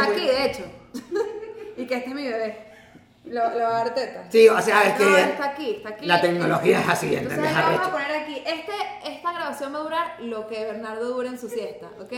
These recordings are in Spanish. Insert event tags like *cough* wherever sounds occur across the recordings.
Está aquí, de hecho. *laughs* y que este es mi bebé. Lo, lo va a dar teta. Sí, o sea, es No, que está aquí, está aquí. la tecnología es así, Entonces ¿entendés? acá vamos a poner aquí. Este, esta grabación va a durar lo que Bernardo dura en su siesta, ¿ok?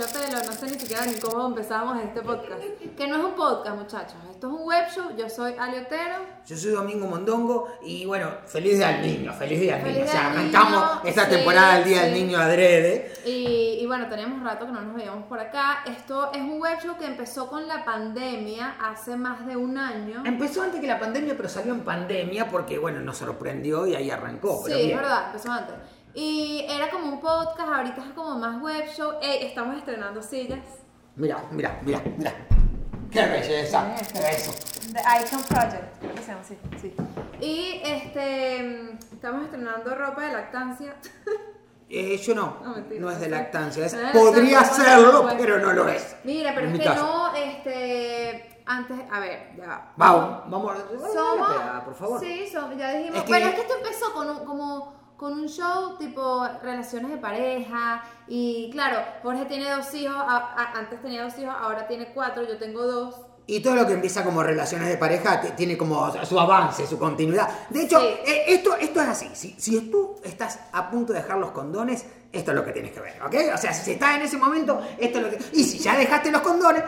Pelo. No sé ni siquiera ni cómo empezamos este podcast. Que no es un podcast, muchachos. Esto es un web show. Yo soy Ali Otero. Yo soy Domingo Mondongo y bueno, feliz día al niño, feliz día al niño. O sea, arrancamos esta sí, temporada del Día del. Niño adrede. Y, y bueno, teníamos rato que no nos veíamos por acá. Esto es un web show que empezó con la pandemia hace más de un año. Empezó antes que la pandemia, pero salió en pandemia porque, bueno, nos sorprendió y ahí arrancó. Sí, es verdad, empezó antes. Y era como un podcast, ahorita es como más web show. Ey, estamos estrenando sillas. Mira, mira, mira, mira. Qué belleza, qué eso. The Icon Project, creo que llama así. Sí. Y este, estamos estrenando ropa de lactancia. Eh, yo no, No, mentira, no es de lactancia. es- No es podría serlo, pero no lo es. Mira, pero es que caso. no, este, antes, a ver, ya va. Vamos, vamos a Somos, espera, por favor. Sí, somos, ya dijimos. Es que- Bueno, es que esto empezó con un, como con un show tipo relaciones de pareja. Y claro, Jorge tiene dos hijos, a- a- antes tenía dos hijos, ahora tiene cuatro, yo tengo dos. Y todo lo que empieza como relaciones de pareja tiene como su avance, su continuidad. De hecho, Sí. eh, esto, esto es así. Si, si tú estás a punto de dejar los condones, esto es lo que tienes que ver, ¿ok? O sea, si estás en ese momento, esto es lo que... Y si ya dejaste los condones,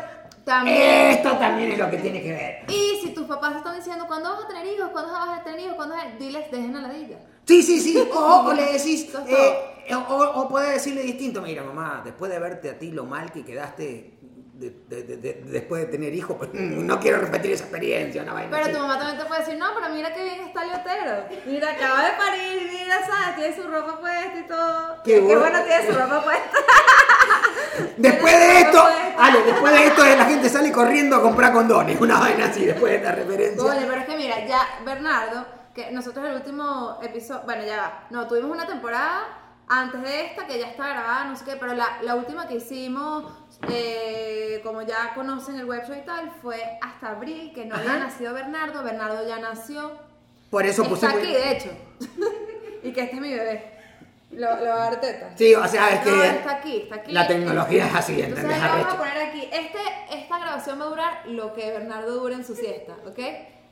También. esto también es lo que tiene que ver. Y si tus papás están diciendo, ¿cuándo vas a tener hijos? ¿Cuándo vas a tener hijos? ¿Cuándo vas a-?" Diles, dejen a la ladilla. Sí, sí, sí. *laughs* O, o le decís... Eh, o, o podés decirle distinto, mira, mamá, después de verte a ti lo mal que quedaste... de- de- de- de- después de tener hijos, pues no quiero repetir esa experiencia, una vaina Pero así. tu mamá también te puede decir, no, pero mira qué bien está Leotero. Mira, acaba de parir, mira, ¿sabes? Tiene su ropa puesta y todo. Qué bueno. bueno tiene su ropa puesta. *laughs* Después de esto. Ale, después de esto la gente sale corriendo a comprar condones, una vaina así, después de esta referencia. Oye, pero es que mira, ya Bernardo, que nosotros el último episodio, bueno, ya va, no, tuvimos una temporada antes de esta que ya está grabada, no sé qué, pero la, la última que hicimos, eh, como ya conocen el website y tal, fue hasta abril, que no había Ajá. nacido Bernardo, Bernardo ya nació. Por eso puse... Está aquí, de hecho. *laughs* y que este es mi bebé. Lo, lo va a dar teta. Sí, o sea, es No, que está aquí, está aquí. la tecnología es así, Entonces ¿entendés? acá vamos a poner aquí, este, esta grabación va a durar lo que Bernardo dura en su siesta, ¿ok?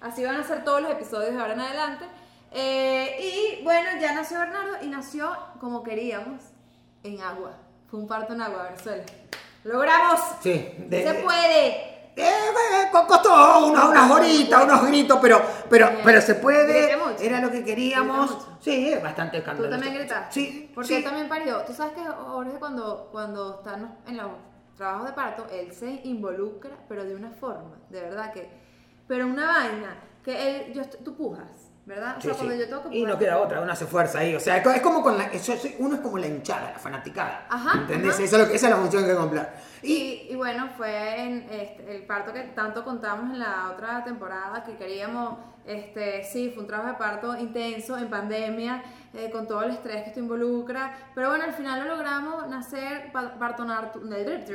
Así van a ser todos los episodios de ahora en adelante. Eh, y bueno, ya nació Bernardo y nació como queríamos, en agua. Fue un parto en agua, Venezuela. ¡Logramos! Sí, de- ¡Se puede! Eh, eh, co- costó unas, unas horitas, unos gritos, pero, pero, pero se puede. Era lo que queríamos. Sí, es bastante ¿Tú escandaloso. también gritas? Sí, Porque sí. él también parió. Tú sabes que Jorge cuando, cuando está en los, trabajos de parto, él se involucra, pero de una forma, de verdad que... Pero una vaina, que él, yo, tú pujas, ¿verdad? O Sí, sea, sí. cuando yo que Y no queda otra, uno hace fuerza ahí. O sea, es co- es como con la. uno es como la hinchada, la fanaticada. Ajá, ¿Entendés? ajá. Eso es lo que- esa es la función que hay que cumplir. Y, Y, y bueno, fue en este, el parto que tanto contamos en la otra temporada que queríamos, este, sí, fue un trabajo de parto intenso en pandemia, eh, con todo el estrés que esto involucra, pero bueno, al final lo logramos nacer pa- parto natu-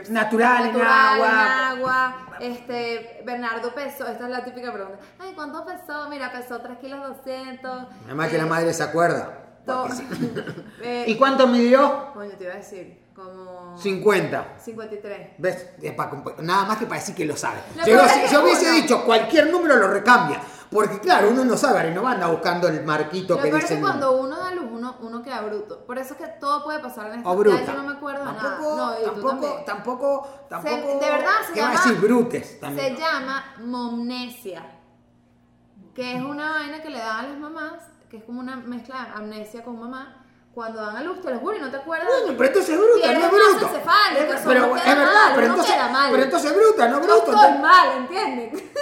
Natural, en natural, agua. en agua, este, Bernardo pesó, esta es la típica pregunta, ay, ¿cuánto pesó? Mira, pesó 3 kilos 200. además que la madre se acuerda. to- *laughs* eh, ¿Y cuánto midió? Coño, te iba a decir, como 50. 53. ¿Ves? Es nada más que para decir que lo sabe. Lo Si yo, es si hubiese dicho cualquier número lo recambia. Porque claro, uno no sabe, y no anda buscando el marquito Lo que es dice. que el cuando uno da luz, uno, uno queda bruto. Por eso es que todo puede pasar en esta O bruta. Ya yo no me acuerdo tampoco, nada. No, tampoco, tampoco, de verdad se ¿Qué va a llama- decir? Brutes Se llama momnesia. Que es una vaina que le dan a las mamás, que es como una mezcla de amnesia con mamá. Cuando dan a luz, te lo juro, y no te acuerdas. Bueno, pero entonces es bruta, no es bruto. encefálica, Es- pero no es verdad, mal, pero no entonces, mal. pero entonces es bruta, no Yo bruto. estoy mal, ¿entiendes? *laughs*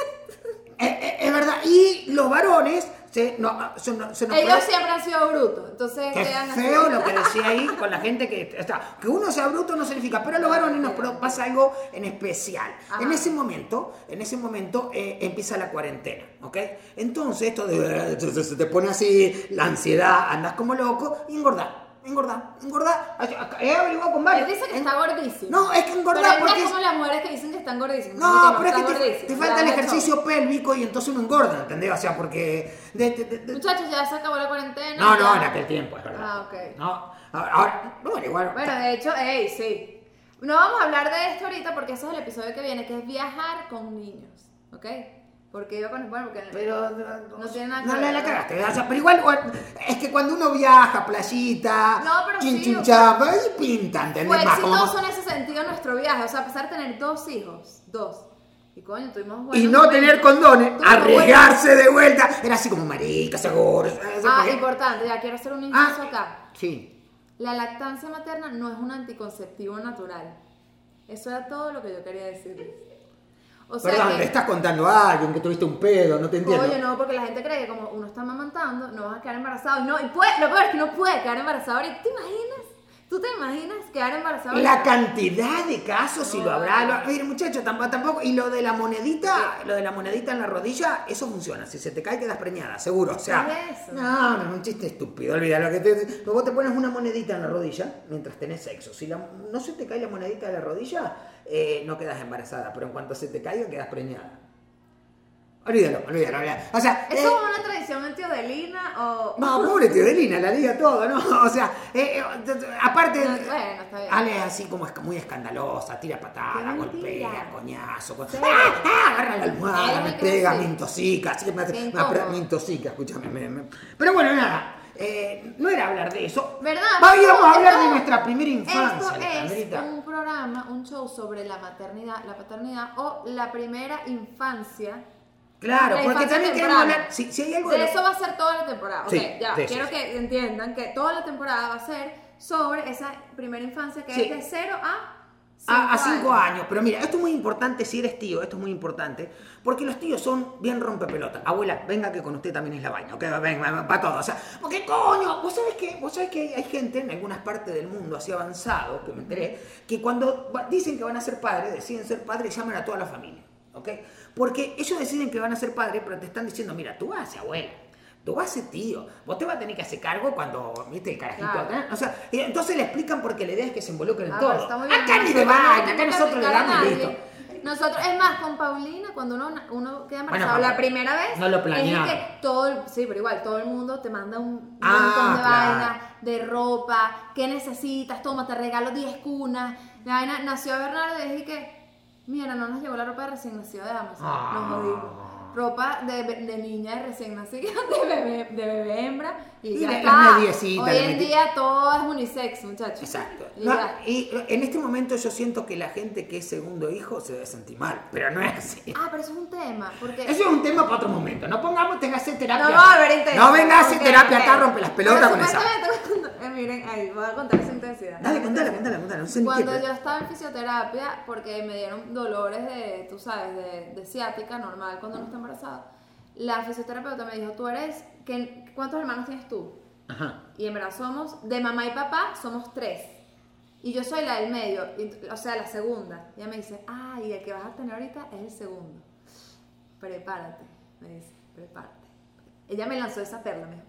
Es, es- es verdad. Y los varones se, no, se, no- se nos Ellos puede- siempre han sido brutos, entonces Qué quedan así. feo lo que decía ahí con la gente que está. Que uno sea bruto no significa, pero a los varones nos pasa algo en especial. Ajá. En ese momento, en ese momento eh, empieza la cuarentena, ¿ok? Entonces esto de se- te pone así la ansiedad, andas como loco y engordar, engordar, engordar. He averiguado con Él varios. dice que está gordísimo. No, es que engordar Pero él porque no es como las mujeres que dicen que están gordísimas. No, pero es que te, falta el de hecho. ejercicio pélvico y entonces uno engorda, ¿entendés? O sea, porque... de- de- de- de- Muchachos, ya se acabó la cuarentena. no, no, en aquel tiempo, es verdad. Ah, ok. No, ahora, ahora- bueno, igual... Bueno, de hecho, ey, sí. No vamos a hablar de esto ahorita porque ese es el episodio que viene, que es viajar con niños, ¿ok? Porque iba con... Bueno, porque... Pero No tiene nada que no, ver, la, la ¿no? cagaste. o sea, pero igual, es que cuando uno viaja, playita, No, pero chin, sí, chin, o chapa, ahí pinta, ¿entendés? Fue exitoso en ese sentido nuestro viaje, o sea, a pesar de tener dos hijos, dos. Y coño, tuvimos y no momentos. tener condones, arriesgarse de vuelta, era así como marica, seguro. Ah, importante, ya quiero hacer un inciso Ah, acá. sí. La lactancia materna no es un anticonceptivo natural. Eso era todo lo que yo quería decirles. O sea Perdón, que- estás contando a alguien que tuviste un pedo, no te entiendo. Oye, no, porque la gente cree que como uno está amamantando, no vas a quedar embarazado. Y no, y puede, lo peor es que no puede quedar embarazado. ¿Te imaginas? ¿Tú te imaginas quedar embarazado La cantidad de casos, si lo habrá. Lo, mire, muchacho, tampoco, tampoco. Y lo de la monedita, lo de la monedita en la rodilla, eso funciona. Si se te cae, quedas preñada, seguro. O sea, no, no es un chiste estúpido. Olvida lo que te. Vos te pones una monedita en la rodilla mientras tenés sexo. Si la- no se te cae la monedita de la rodilla, eh, no quedas embarazada. Pero en cuanto se te caiga, quedas preñada. Olvídalo, olvídalo, olvídalo. O sea, ¿Eso eh, es una tradición en tío de Lina o.? no, pobre tío de Lina, la liga todo, ¿no? *laughs* O sea, eh, eh, aparte. No, bueno, está bien. Ale es así como es muy escandalosa, tira patada, golpea, coñazo. ¡Ah, ah! Agarra la almohada, es me pega, me intoxica. Así que me, intoxica, escúchame. me- me- Pero bueno, nada. eh, no era hablar de eso. ¿Verdad? Va, íbamos a hablar de nuestra primera infancia. Esto es un programa, un show sobre la maternidad, la paternidad o la primera infancia. Claro, la porque también queremos hablar. Si, si hay algo De eso va a ser toda la temporada. Ok, Sí, ya, de eso, quiero sí. que entiendan que toda la temporada va a ser sobre esa primera infancia que Sí. es de 0 a 5 A, a cinco años. Pero mira, esto es muy importante si eres tío, esto es muy importante, porque los tíos son bien rompepelotas. Abuela, venga que con usted también es la vaina, ok, venga, para todo. O sea, porque coño, vos sabés que, vos sabés que hay, hay gente en algunas partes del mundo así avanzado, que me enteré, que cuando dicen que van a ser padres, deciden ser padres, llaman a toda la familia, ok. Porque ellos deciden que van a ser padres, pero te están diciendo, mira, tú vas a ser abuela. Tú vas a ser tío, vos te vas a tener que hacer cargo cuando, viste, el carajito Claro. acá. O sea, y entonces le explican porque la idea es que se involucren en Ah, todo. bueno, está muy bien. Acá ni de vaina, acá nosotros le damos y listo. Nosotros, es más, con Paulina, cuando uno, uno queda embarazado Bueno, la primera vez, no lo es planeamos. que todo, sí, pero igual, todo el mundo te manda un Ah, montón de claro. vainas, de ropa, ¿qué necesitas? Toma, te regalo 10 cunas. La vaina, nació Bernardo y dije que, mira, no nos llegó la ropa de recién nacido de Amazon, Ah. nos jodimos. Ropa de, de niña de recién nacida, *laughs* de bebé, de bebé hembra, y, Y ya la- está. las mediecitas, Hoy en día todo es unisex, muchachos. Exacto. Y No, en este momento yo siento que la gente que es segundo hijo se debe sentir mal, pero no es así. Ah, pero eso es un tema, porque... Eso es un tema para otro momento. No pongamos, tenga que hacer terapia. No va a intensidad. No venga a hacer terapia acá, rompe las pelotas Pero con esa. Miren, ahí, voy a contar esa intensidad. Dale, contala, contala, contala. No sé Cuando yo estaba en fisioterapia, porque me dieron dolores de, tú sabes, de, de ciática normal cuando uno está embarazada, la fisioterapeuta me dijo, tú eres, ¿qué- ¿cuántos hermanos tienes tú? Ajá. Y en verdad somos, de mamá y papá, somos tres. Y yo soy la del medio, y- o sea, la segunda. Y ella me dice, ah, y el que vas a tener ahorita es el segundo. Prepárate, me dice, prepárate. Ella me lanzó esa perla, me dijo.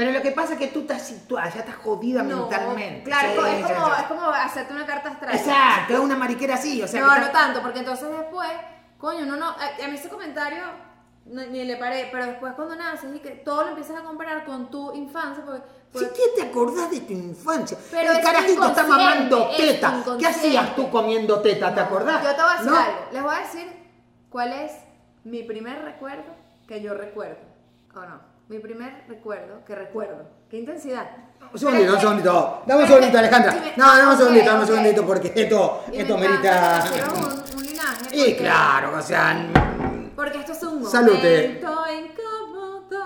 Pero lo que pasa es que tú estás situada, ya estás jodida No, mentalmente. Claro, Sí, es, como, es como hacerte una carta astral. Exacto, es una mariquera así, o sea. no, no tanto, porque entonces después, coño, no, no, a, mí ese comentario ni le paré, pero después cuando naces y que todo lo empiezas a comparar con tu infancia, porque, Si porque- que te acordás de tu infancia. Pero el carajito está mamando teta. ¿Qué hacías tú comiendo teta? ¿Te acordás? Yo te voy a decir ¿No? algo, les voy a decir cuál es mi primer recuerdo que yo recuerdo, ¿o no? Mi primer recuerdo que recuerdo. ¿Qué intensidad? Un segundito, un segundito. Dame un segundito, Alejandra. No, dame un segundito, dame un segundito, porque esto, esto merita. que hicieron un, un linaje. Y claro, o sea. Porque esto es un Salute. momento incómodo.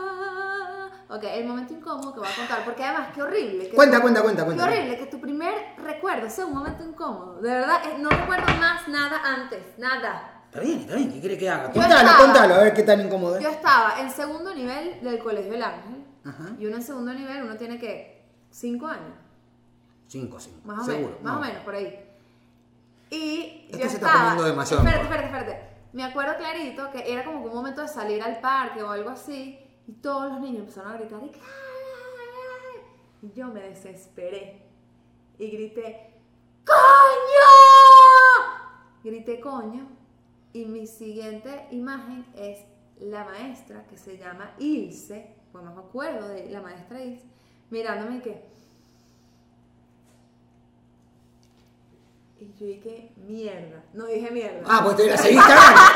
Ok, el momento incómodo que voy a contar, porque además, qué horrible. que Cuenta, tu- cuenta, cuenta, cuenta. Qué horrible que tu primer recuerdo sea un momento incómodo. De verdad, eh, no recuerdo más nada antes, nada. Está bien, está bien, ¿qué quiere que haga? Yo Contalo, estaba- contalo, a ver qué tan incómodo es. Yo estaba en segundo nivel del Colegio del Ángel. Ajá. Y uno en segundo nivel, uno tiene que cinco años. Cinco, cinco. Más o seguro. menos, más no. o menos, por ahí. Y Esto yo se está estaba... poniendo demasiado Espérate, espérate, espérate. Me acuerdo clarito que era como que un momento de salir al parque o algo así y todos los niños empezaron a gritar y, y yo me desesperé y grité ¡Coño! Grité coño y mi siguiente imagen es la maestra que se llama Ilse, pues no me acuerdo de la maestra Ilse, mirándome y que... Y yo dije, mierda. No dije mierda. Ah, pues te la seguiste hablando. *laughs*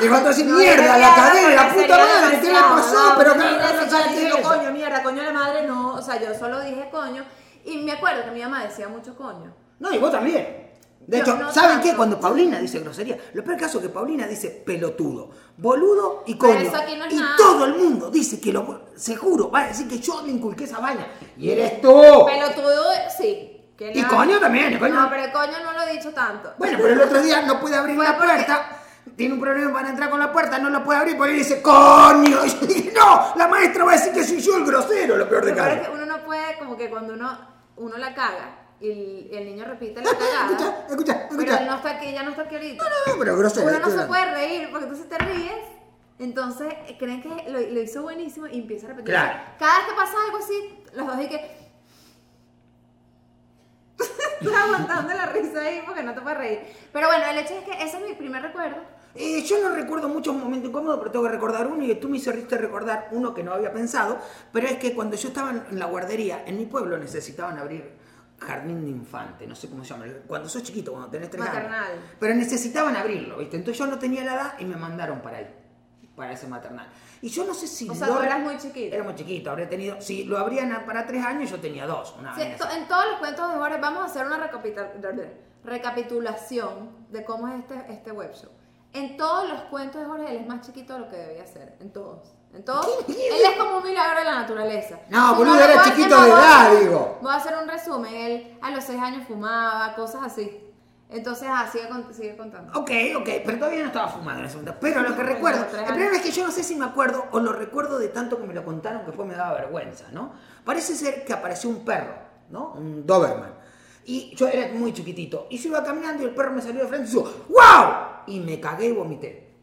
Y así, No, mierda, la cagué, la puta madre, ¿qué le pasó? Pero de no sabes qué coño, mierda, coño la madre, no. O sea, yo solo dije coño. Y me acuerdo que mi mamá decía mucho coño. No, y vos también. De hecho, no ¿saben tanto. qué? Cuando Paulina dice grosería, lo peor caso es que Paulina dice pelotudo, boludo y Pero coño. eso aquí no y nada. todo el mundo dice que lo. Seguro, va a decir que yo le inculqué esa vaina. Y eres tú. Pelotudo, sí. que Y coño también, coño. No, pero coño no lo he dicho tanto. Bueno, pero el otro día no puede abrir la puerta. Tiene un problema para entrar con la puerta, no la puede abrir porque dice, coño. *laughs* Y no, la maestra va a decir que soy yo el grosero, lo peor de es que uno no puede, como que cuando uno, uno la caga y el, el niño repite la Escucha, cagada. escucha, Pero él escucha. no está aquí, ya no está aquí ahorita. No, pero grosero. Uno no se puede reír porque tú si te ríes. Entonces creen que lo, lo hizo buenísimo y empieza a repetir. Claro. Cada vez que pasa algo así, los dos y que. *laughs* Estás aguantando la risa ahí porque no te puedes reír. Pero bueno, el hecho es que ese es mi primer recuerdo. Eh, yo no recuerdo muchos momentos incómodos, pero tengo que recordar uno y tú me hiciste recordar uno que no había pensado, pero es que cuando yo estaba en la guardería, en mi pueblo necesitaban abrir jardín de infante, no sé cómo se llama, cuando sos chiquito, cuando tenés tres Maternal. años. Pero necesitaban abrirlo, ¿viste? Entonces yo no tenía la edad y me mandaron para ahí, para ese maternal. Y yo no sé si... O sea, tú eras muy chiquito. Era muy chiquito, habría tenido... Si lo abrían para tres años, yo tenía dos. Una Sí, vaina to- así. en todos los cuentos de Jorge vamos a hacer una recapitulación de cómo es este, este web show. En todos los cuentos de Jorge él es más chiquito de lo que debía ser. En todos. En todos. Él es como un milagro de la naturaleza. No, Si boludo, lo era chiquito de voy a edad, hacer- digo. Voy a hacer un resumen. Él a los seis años fumaba, cosas así. Entonces, ah, sigue, sigue contando. Ok, ok, pero todavía no estaba fumando en ese momento. Pero lo que recuerdo, el problema es que yo no sé si me acuerdo o lo recuerdo de tanto que me lo contaron que después me daba vergüenza, ¿no? Parece ser que apareció un perro, ¿no? Un Doberman. Y yo era muy chiquitito. Y yo iba caminando y el perro me salió de frente y yo, ¡Wow! Y me cagué y vomité.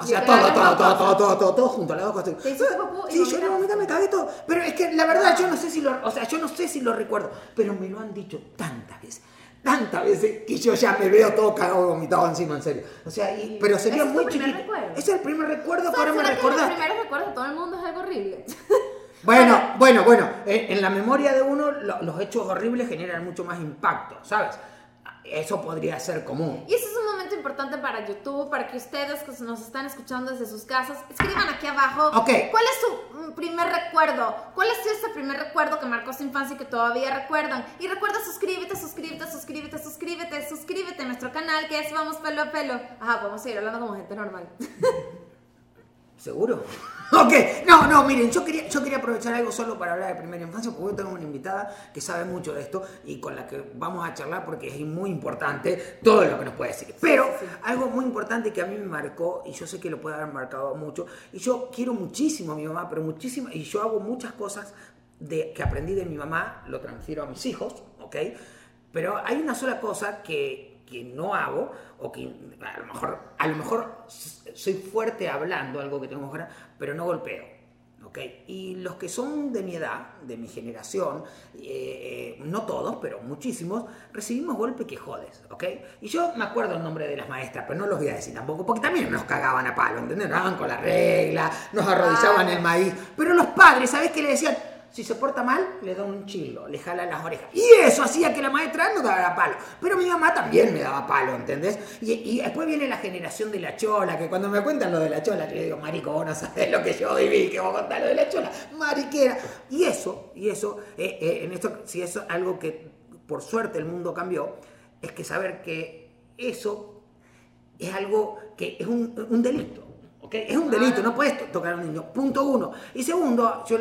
O sea, todo, todo, todo, todo, todo, todo, todo junto, las dos cosas. Sí, yo no vomité, me cagué todo. Pero es que la verdad yo no sé si lo, o sea, yo no sé si lo recuerdo, pero me lo han dicho tantas veces. Tantas veces que yo ya me veo todo cagado vomitado encima, en serio. O sea, y- pero sería ¿Ese es muy primer chiquito. recuerdo? Es el primer recuerdo que ahora me ¿será que los recordaste. primeros recuerdos de todo el mundo es algo horrible? *laughs* Bueno, bueno, bueno, en, en la memoria de uno lo- los hechos horribles generan mucho más impacto, ¿sabes? Eso podría ser común. Y ese es un momento importante para YouTube, para que ustedes que nos están escuchando desde sus casas, escriban aquí abajo Ok. cuál es su mm, primer recuerdo, cuál es ese primer recuerdo que marcó su infancia y que todavía recuerdan. Y recuerda suscríbete, suscríbete, suscríbete, suscríbete, suscríbete a nuestro canal que es Vamos Pelo a Pelo. Ajá, podemos seguir hablando como gente normal. ¿Seguro? *laughs* *laughs* Ok, no, no, miren, yo quería, yo quería aprovechar algo solo para hablar de primera infancia, porque hoy tengo una invitada que sabe mucho de esto y con la que vamos a charlar porque es muy importante todo lo que nos puede decir. Pero sí, sí. algo muy importante que a mí me marcó, y yo sé que lo puede haber marcado mucho, y yo quiero muchísimo a mi mamá, pero muchísimo, y yo hago muchas cosas de, que aprendí de mi mamá, lo transfiero a mis hijos, ¿ok? Pero hay una sola cosa que, que no hago, o que a lo mejor, a lo mejor soy fuerte hablando, algo que tengo que mejorar, pero no golpeo. ¿ok? Y los que son de mi edad, de mi generación, eh, eh, no todos, pero muchísimos, recibimos golpe que jodes, ¿ok? Y yo me acuerdo el nombre de las maestras, pero no los voy a decir tampoco, porque también nos cagaban a palo, ¿entendés? Nos daban con la regla, nos arrodillaban el maíz. Pero los padres, ¿sabés qué le decían? Si se porta mal, le da un chilo, le jala las orejas. Y eso hacía que la maestra no daba palo. Pero mi mamá también me daba palo, ¿entendés? Y, y después viene la generación de la chola, que cuando me cuentan lo de la chola, yo le digo, marico, vos no sabés lo que yo viví, que vos contás lo de la chola, mariquera. Y eso, y eso, eh, eh, en esto, si eso es algo que por suerte el mundo cambió, es que saber que eso es algo que es un, un delito. ¿ok? Es un delito, no puedes to- tocar a un niño. Punto uno. Y segundo, yo,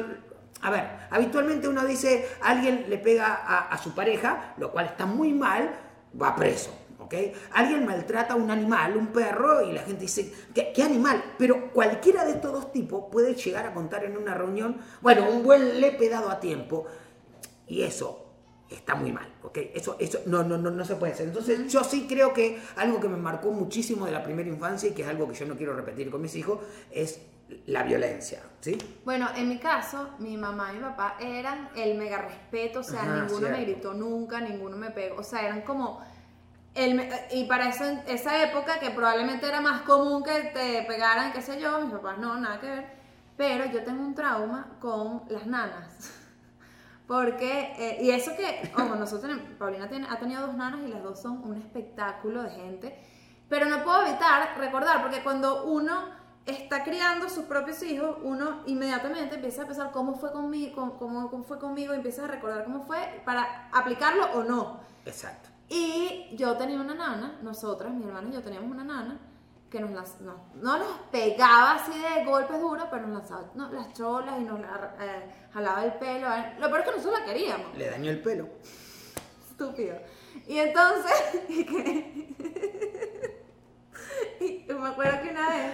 a ver, habitualmente uno dice, alguien le pega a, a su pareja, lo cual está muy mal, va preso. ¿ok? Alguien maltrata a un animal, un perro, y la gente dice, ¿qué, qué animal? Pero cualquiera de estos dos tipos puede llegar a contar en una reunión, bueno, un buen lepe dado a tiempo, y eso está muy mal, ¿ok? Eso, eso no, no, no, no se puede hacer. Entonces, yo sí creo que algo que me marcó muchísimo de la primera infancia y que es algo que yo no quiero repetir con mis hijos es la violencia, ¿sí? Bueno, en mi caso, mi mamá y mi papá eran el mega respeto, o sea, Ajá, ninguno cierto. me gritó nunca, ninguno me pegó, o sea, eran como... El, y para eso, esa época, que probablemente era más común que te pegaran, qué sé yo, mis papás no, nada que ver, pero yo tengo un trauma con las nanas. *laughs* Porque, eh, y eso que, como nosotros, tenemos- Paulina ha tenido dos nanas y las dos son un espectáculo de gente, pero no puedo evitar recordar, porque cuando uno está criando sus propios hijos, uno inmediatamente empieza a pensar cómo fue conmigo, cómo, cómo- cómo fue conmigo, y empieza a recordar cómo fue para aplicarlo o no. Exacto. Y yo tenía una nana, nosotras, mi hermana y yo teníamos una nana que nos las, no, no nos pegaba así de golpes duros, pero nos lanzaba no, las cholas y nos la- eh, jalaba el pelo. eh. Lo peor es que nosotros la queríamos, Le dañó el pelo. estúpido. Y entonces, *laughs* y que- *laughs* y me acuerdo que una vez,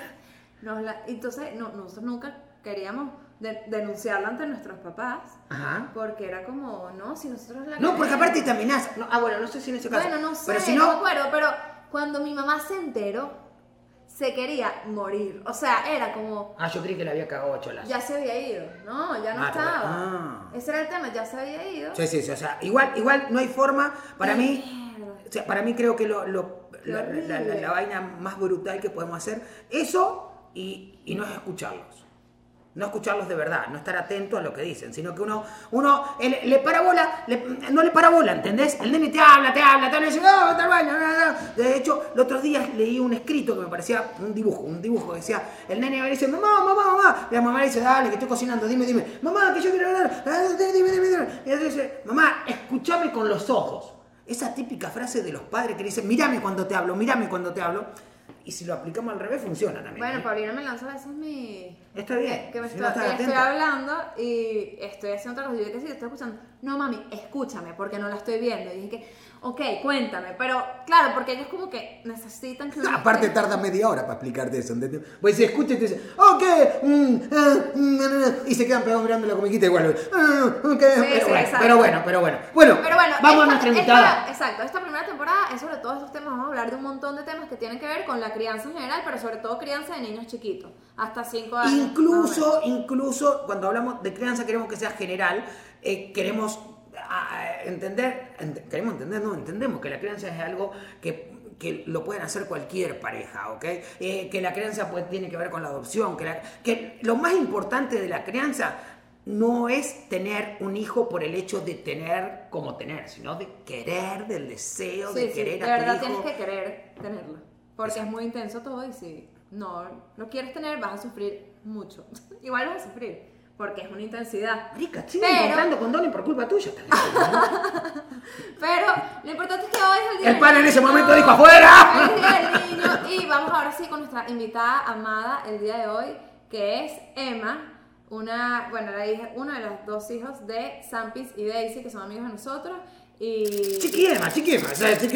nos la, entonces no, nosotros nunca queríamos de- denunciarla ante nuestros papás, Ajá. porque era como, no, si nosotros la No, porque aparte te amenaza. No, ah, bueno, no sé si en ese caso. Bueno, no sé, Pero si no, me no, acuerdo, pero cuando mi mamá se enteró, se quería morir. O sea, era como, Ah, yo creí que le había cagado a cholas. ya se había ido. No, ya no Ah, estaba. ah. Ese era el tema, ya se había ido. Sí, sí, sí, o sea, igual, igual no hay forma, para mí, o sea, para mí creo que lo, lo- la, la- la- la vaina más brutal que podemos hacer, eso y, y no es escucharlos. No escucharlos de verdad, no estar atento a lo que dicen, sino que uno, uno le, le para bola, le- no le para bola, ¿entendés? El nene te habla, te habla, te habla, y dice, "Ah, vete al baño, no, no, no". De hecho, los otros días leí un escrito que me parecía un dibujo, un dibujo que decía, el nene y dice, mamá, mamá, mamá, y la mamá le dice, dale, que estoy cocinando, dime, dime, mamá, que yo quiero hablar, ah, dime, dime, dime, dime. Y entonces dice, mamá, escúchame con los ojos. Esa típica frase de los padres que dicen, mírame cuando te hablo, mírame cuando te hablo. Y si lo aplicamos al revés, funciona también. Bueno, ¿eh? Paulina me lanza a veces mi... Está bien, Que me si estoy, no estás que estoy atenta. hablando y estoy haciendo otra cosa. Y yo que sí, estoy escuchando. No, mami, escúchame porque no la estoy viendo. Y dije que, ok, cuéntame. Pero claro, porque ellos como que necesitan que uno... Aparte tarda media hora para explicarte eso, ¿entendés? Pues se escucha y te dice, ok, mm, ah, mm, na, na, na", y se quedan pegados mirando la comiquita igual. ah, ok, pero, sí, bueno, pero bueno, pero bueno. Bueno, Pero bueno, vamos a esta- nuestra esta- invitada. exacto, esta primera temporada es sobre todos estos temas. Vamos a hablar de un montón de temas que tienen que ver con la crianza en general, pero sobre todo crianza de niños chiquitos, hasta 5 años. Incluso, incluso cuando hablamos de crianza queremos que sea general, eh, queremos ah, entender, ent- queremos entender, no, entendemos que la crianza es algo que, que lo pueden hacer cualquier pareja, ¿ok? Eh, que la crianza pues, tiene que ver con la adopción, que, la- que lo más importante de la crianza no es tener un hijo por el hecho de tener como tener, sino de querer, del deseo de Sí, sí, querer de a tu verdad hijo. tienes que querer tenerlo. Porque es muy intenso todo y si no lo quieres tener vas a sufrir mucho. *laughs* Igual vas a sufrir, porque es una intensidad. Marica, Pero- comprando condones por culpa tuya. *laughs* Pero lo importante es que hoy es el día El pan en ese momento dijo, ¡afuera! el día del niño. Y vamos ahora sí con nuestra invitada amada el día de hoy, que es Emma, una, bueno, la hija, uno de los dos hijos de Sampis y Daisy, que son amigos de nosotros. Y Chiquiema, chiquiema. O sea, sé,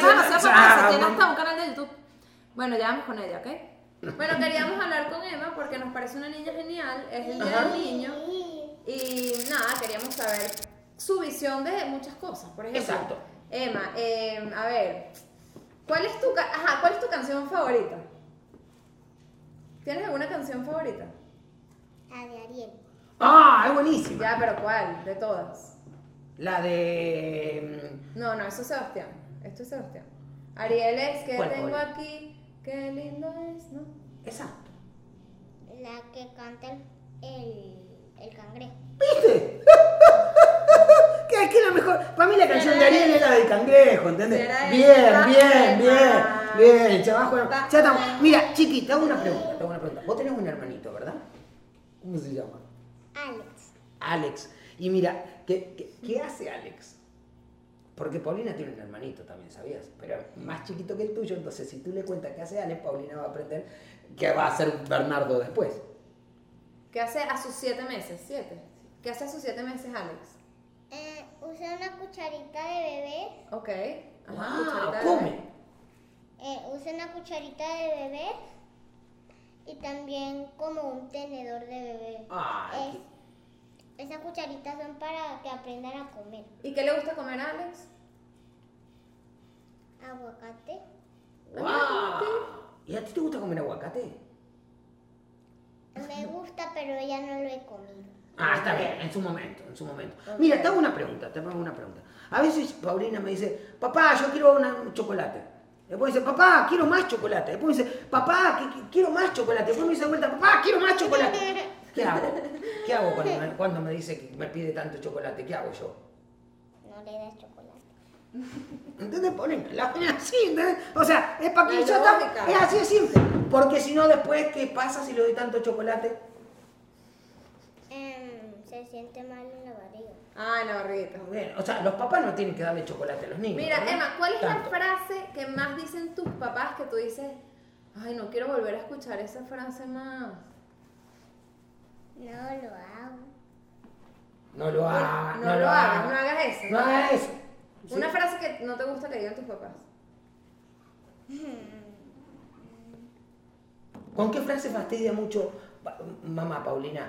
demasiado o sea, famosa, tiene mam- hasta un canal de YouTube. Bueno, ya vamos con ella, ¿ok? Bueno, queríamos hablar con Emma porque nos parece una niña genial, es el día del niño. Y nada, queríamos saber su visión de muchas cosas. Por ejemplo, Exacto. Emma, eh, a ver, ¿cuál es, tu, ajá, ¿cuál es tu canción favorita? ¿Tienes alguna canción favorita? La de Ariel. Ah, es buenísima. Ya, pero ¿cuál? De todas. La de. No, no, eso es Sebastián. Esto es Sebastián. Ariel es que ¿Cuál, tengo aquí, qué lindo es, ¿no? Exacto. La que canta el, el, el cangrejo. ¿Viste? ¿Qué, qué es lo mejor? Para mí la canción de Ariel es la del cangrejo, ¿entendés? Bien, esa bien, bien, tema. bien, chaval. bueno, ya estamos. Mira, chiqui, te hago una pregunta, te hago una pregunta. Vos tenés un hermanito, ¿verdad? ¿Cómo se llama? Alex. Alex. Y mira, ¿qué, qué, qué hace Alex? Porque Paulina tiene un hermanito también, ¿sabías? Pero más chiquito que el tuyo, entonces si tú le cuentas qué hace Alex, Paulina va a aprender qué va a hacer Bernardo después. ¿Qué hace a sus siete meses? ¿Siete? ¿Qué hace a sus siete meses, Alex? Eh, usa una cucharita de bebé Ok. Ajá, Wow, come. Eh, usa una cucharita de bebé y también como un tenedor de bebé. Ay, Es- esas cucharitas son para que aprendan a comer. ¿Y qué le gusta comer a Alex? Aguacate. wow. ¿Y a ti te gusta comer aguacate? Me gusta, pero ya no lo he comido. Ah, está bien, en su momento, en su momento. Mira, te hago una pregunta, te hago una pregunta. A veces Paulina me dice, papá, yo quiero una- un chocolate. Después dice, papá, quiero más chocolate. Después dice, papá, que- que- quiero más chocolate. Después me dice vuelta, papá, quiero más chocolate. *laughs* ¿Qué hago? ¿Qué hago cuando me, cuando me dice que me pide tanto chocolate? ¿Qué hago yo? No le das chocolate. ¿Entendés, Paulina? La es así, ¿entendés? O sea, es para que yo lógica. Es así de simple. Porque si no, después, ¿qué pasa si le doy tanto chocolate? Em, se siente mal en la barriga. Ah, en la barriguita. Bueno, o sea, los papás no tienen que darle chocolate a los niños. Mira, ¿no? Emma, ¿cuál es Tanto. la frase que más dicen tus papás que tú dices, ay, no quiero volver a escuchar esa frase más? No lo hago. No lo hagas, no, lo hagas, no hagas eso. No hagas eso. Sí. Una frase que no te gusta que digan tus papás. ¿Con qué frase fastidia mucho mamá Paulina?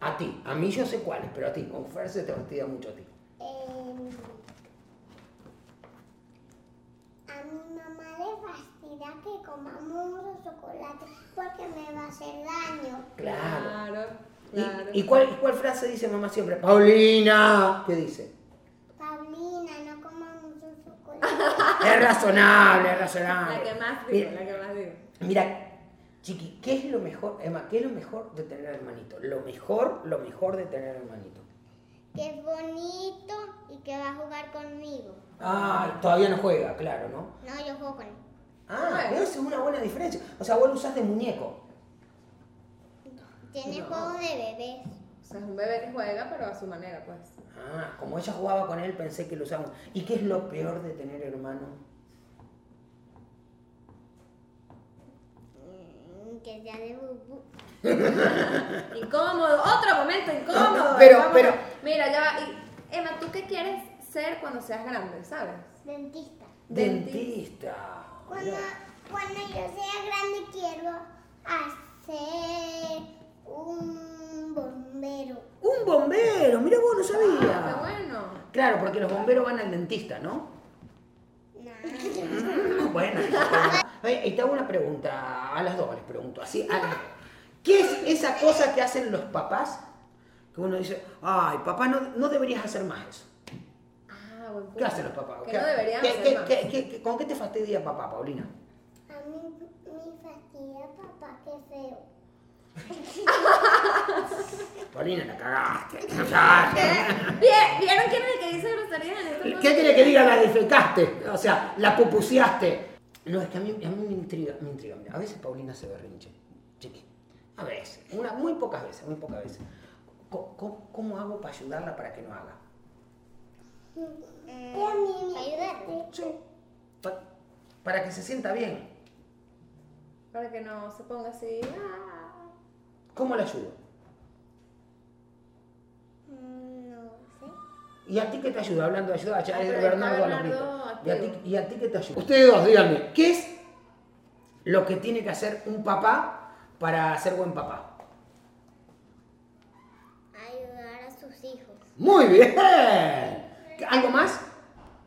A ti. A mí yo sé cuáles, pero a ti. ¿Con qué frase te fastidia mucho a ti? Em, a mi mamá le fastidia que comamos mucho chocolate porque me va a hacer daño. Claro. Claro. ¿Y, claro. y cuál, y cuál frase dice mamá siempre? Paulina. ¿Qué dice? Es razonable, es razonable. La que más digo, Mira, la que más digo. mira, Chiqui, ¿qué es lo mejor, Emma, qué es lo mejor de tener hermanito? Lo mejor, lo mejor de tener hermanito. que es bonito y que va a jugar conmigo. Ah, todavía no juega, claro, ¿no? No, yo juego con él. Ah, Bueno. esa es una buena diferencia. O sea, vos lo usás de muñeco. Tiene No. juegos de bebés. O sea, es un bebé que juega, pero a su manera, pues. Ah, como ella jugaba con él, pensé que lo usaban. ¿Y qué es lo peor de tener hermano? Mm, Que sea de. *laughs* Incómodo, otro momento incómodo. *laughs* Pero- Vamos pero- a- Mira, ya va. Y, Emma, ¿tú qué quieres ser cuando seas grande, sabes? Dentista. Dentista. Cuando, cuando yo sea grande quiero hacer un bombero. Un bombero, mira vos, no Ah, qué sabía. bueno. Claro, porque los bomberos van al dentista, ¿no? Nah. *laughs* Bueno. Eh, Y te hago una pregunta, a las dos les pregunto, así, a las dos. ¿Qué es esa cosa que hacen los papás? Que uno dice, ay, papá, no, no deberías hacer más eso. Ah, buen punto. ¿Qué hacen los papás? Que ¿Qué- no deberían qué- hacer qué- más. qué- qué- qué- ¿Con qué te fastidia papá, Paulina? A mí me fastidia papá, qué feo. Paulina, la cagaste. *laughs* ¿Vieron quién es el que dice en este ¿Qué quiere que diga? La defecaste, o sea, la pupuseaste. No, es que a mí, a mí me intriga, me intriga. Mira, a veces Paulina se berrinche, chiqui. A veces, una, muy pocas veces, muy pocas veces. ¿Cómo, cómo- hago para ayudarla para que no haga? Ayudarte. Sí. Pa- para que se sienta bien. Para que no se ponga así. ah. ¿Cómo la ayudo? Mm, No sé. ¿Y a ti qué te ayuda? Hablando de ayuda, ya es Bernardo a los Bernardo gritos. ¿Y a, ti. ¿Y a ti qué te ayuda? Ustedes dos, díganme, ¿qué es lo que tiene que hacer un papá para ser buen papá? Ayudar a sus hijos. Muy bien. ¿Algo más?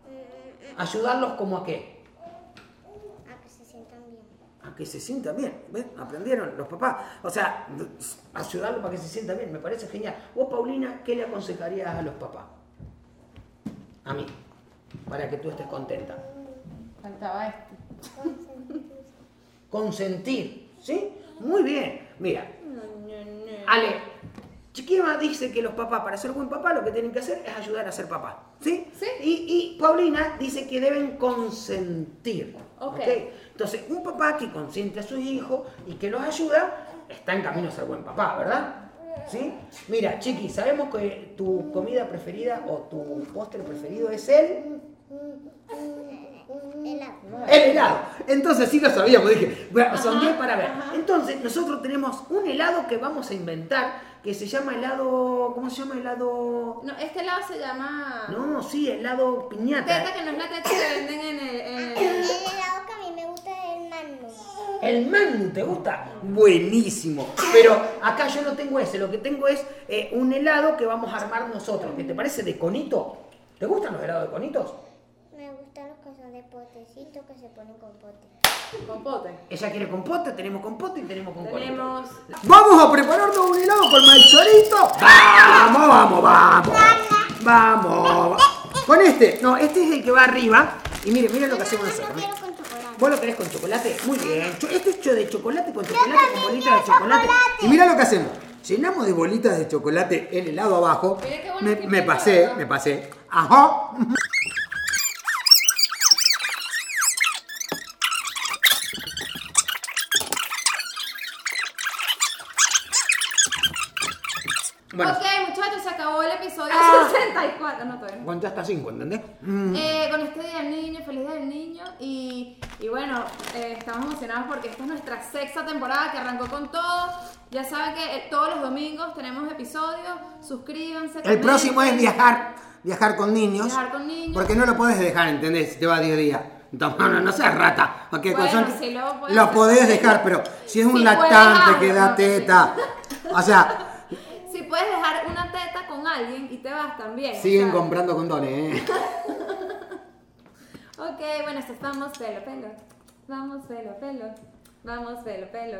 Mm, Ayudarlos como a qué? A que se sientan bien. A que se sienta bien. ¿Ves? Aprendieron los papás. O sea, ayudarlos para que se sienta bien. Me parece genial. Vos, Paulina, ¿qué le aconsejarías a los papás? A mí. Para que tú estés contenta. Faltaba. Consentirse. Consentir. ¿Sí? Muy bien. Mira, Ale, Chiquima dice que los papás, para ser buen papá, lo que tienen que hacer es ayudar a ser papá. ¿Sí? Sí. Y, y Paulina dice que deben consentir. Ok. Entonces, un papá que consiente a sus hijos y que los ayuda, está en camino a ser buen papá, ¿verdad? ¿Sí? Mira, Chiqui, sabemos que tu comida preferida o tu postre preferido es el Helado. el helado. Entonces sí lo sabíamos, dije, bueno, son Ajá, 10 para ver. ajá. Entonces nosotros tenemos un helado que vamos a inventar que se llama helado, ¿cómo se llama helado? No, este helado se llama. No, sí, helado piñata. Teta, que no es la teta que venden en el. en el- El helado que a mí me gusta es el magnum. El Magnum, ¿te gusta? Buenísimo. Pero acá yo no tengo ese, lo que tengo es eh, un helado que vamos a armar nosotros. ¿Qué te parece de conito? ¿Te gustan los helados de conitos? Me gustan los que son de potecito que se ponen con pote. Compote. Ella quiere compote, tenemos compote y tenemos con conito. Tenemos. Vamos a prepararnos un helado con maizorito. Vamos, vamos, vamos. Vamos. Con este, no, este es el que va arriba. Y mire, mire lo que hacemos nosotros. chocolate. ¿Vos lo querés con chocolate? Muy bien. Cho- Este es hecho de chocolate con chocolate, con bolitas de chocolate. chocolate. Y mira lo que hacemos. Llenamos de bolitas de chocolate el helado abajo. Me, me pasé, me pasé. Ajá. Bueno, Ok, muchachos, se acabó el episodio Ah. 64. No, todavía no. hasta 5, ¿entendés? Mm. Eh, con este Día del Niño, feliz Día del Niño. Y, y bueno, eh, estamos emocionados porque esta es nuestra sexta temporada que arrancó con todo. Ya saben que eh, todos los domingos tenemos episodios. Suscríbanse. El próximo es viajar, viajar con niños. Viajar con niños. Porque no lo puedes dejar, ¿entendés? Si te va 10 días. No, no, no seas rata. Ok, Bueno, suerte- sí lo podés dejar, pero si es un Sí, lactante que da teta. O sea, alguien y te vas también. Siguen comprando condones, ¿eh? *laughs* ok, bueno, entonces vamos pelo, pelo. Vamos pelo, pelo. Vamos pelo, pelo.